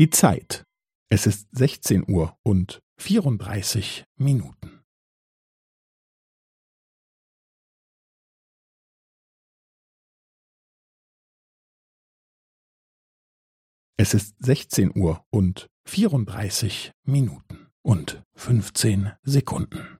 Die Zeit. Es ist 16 Uhr und 34 Minuten. Es ist 16 Uhr und 34 Minuten und 15 Sekunden.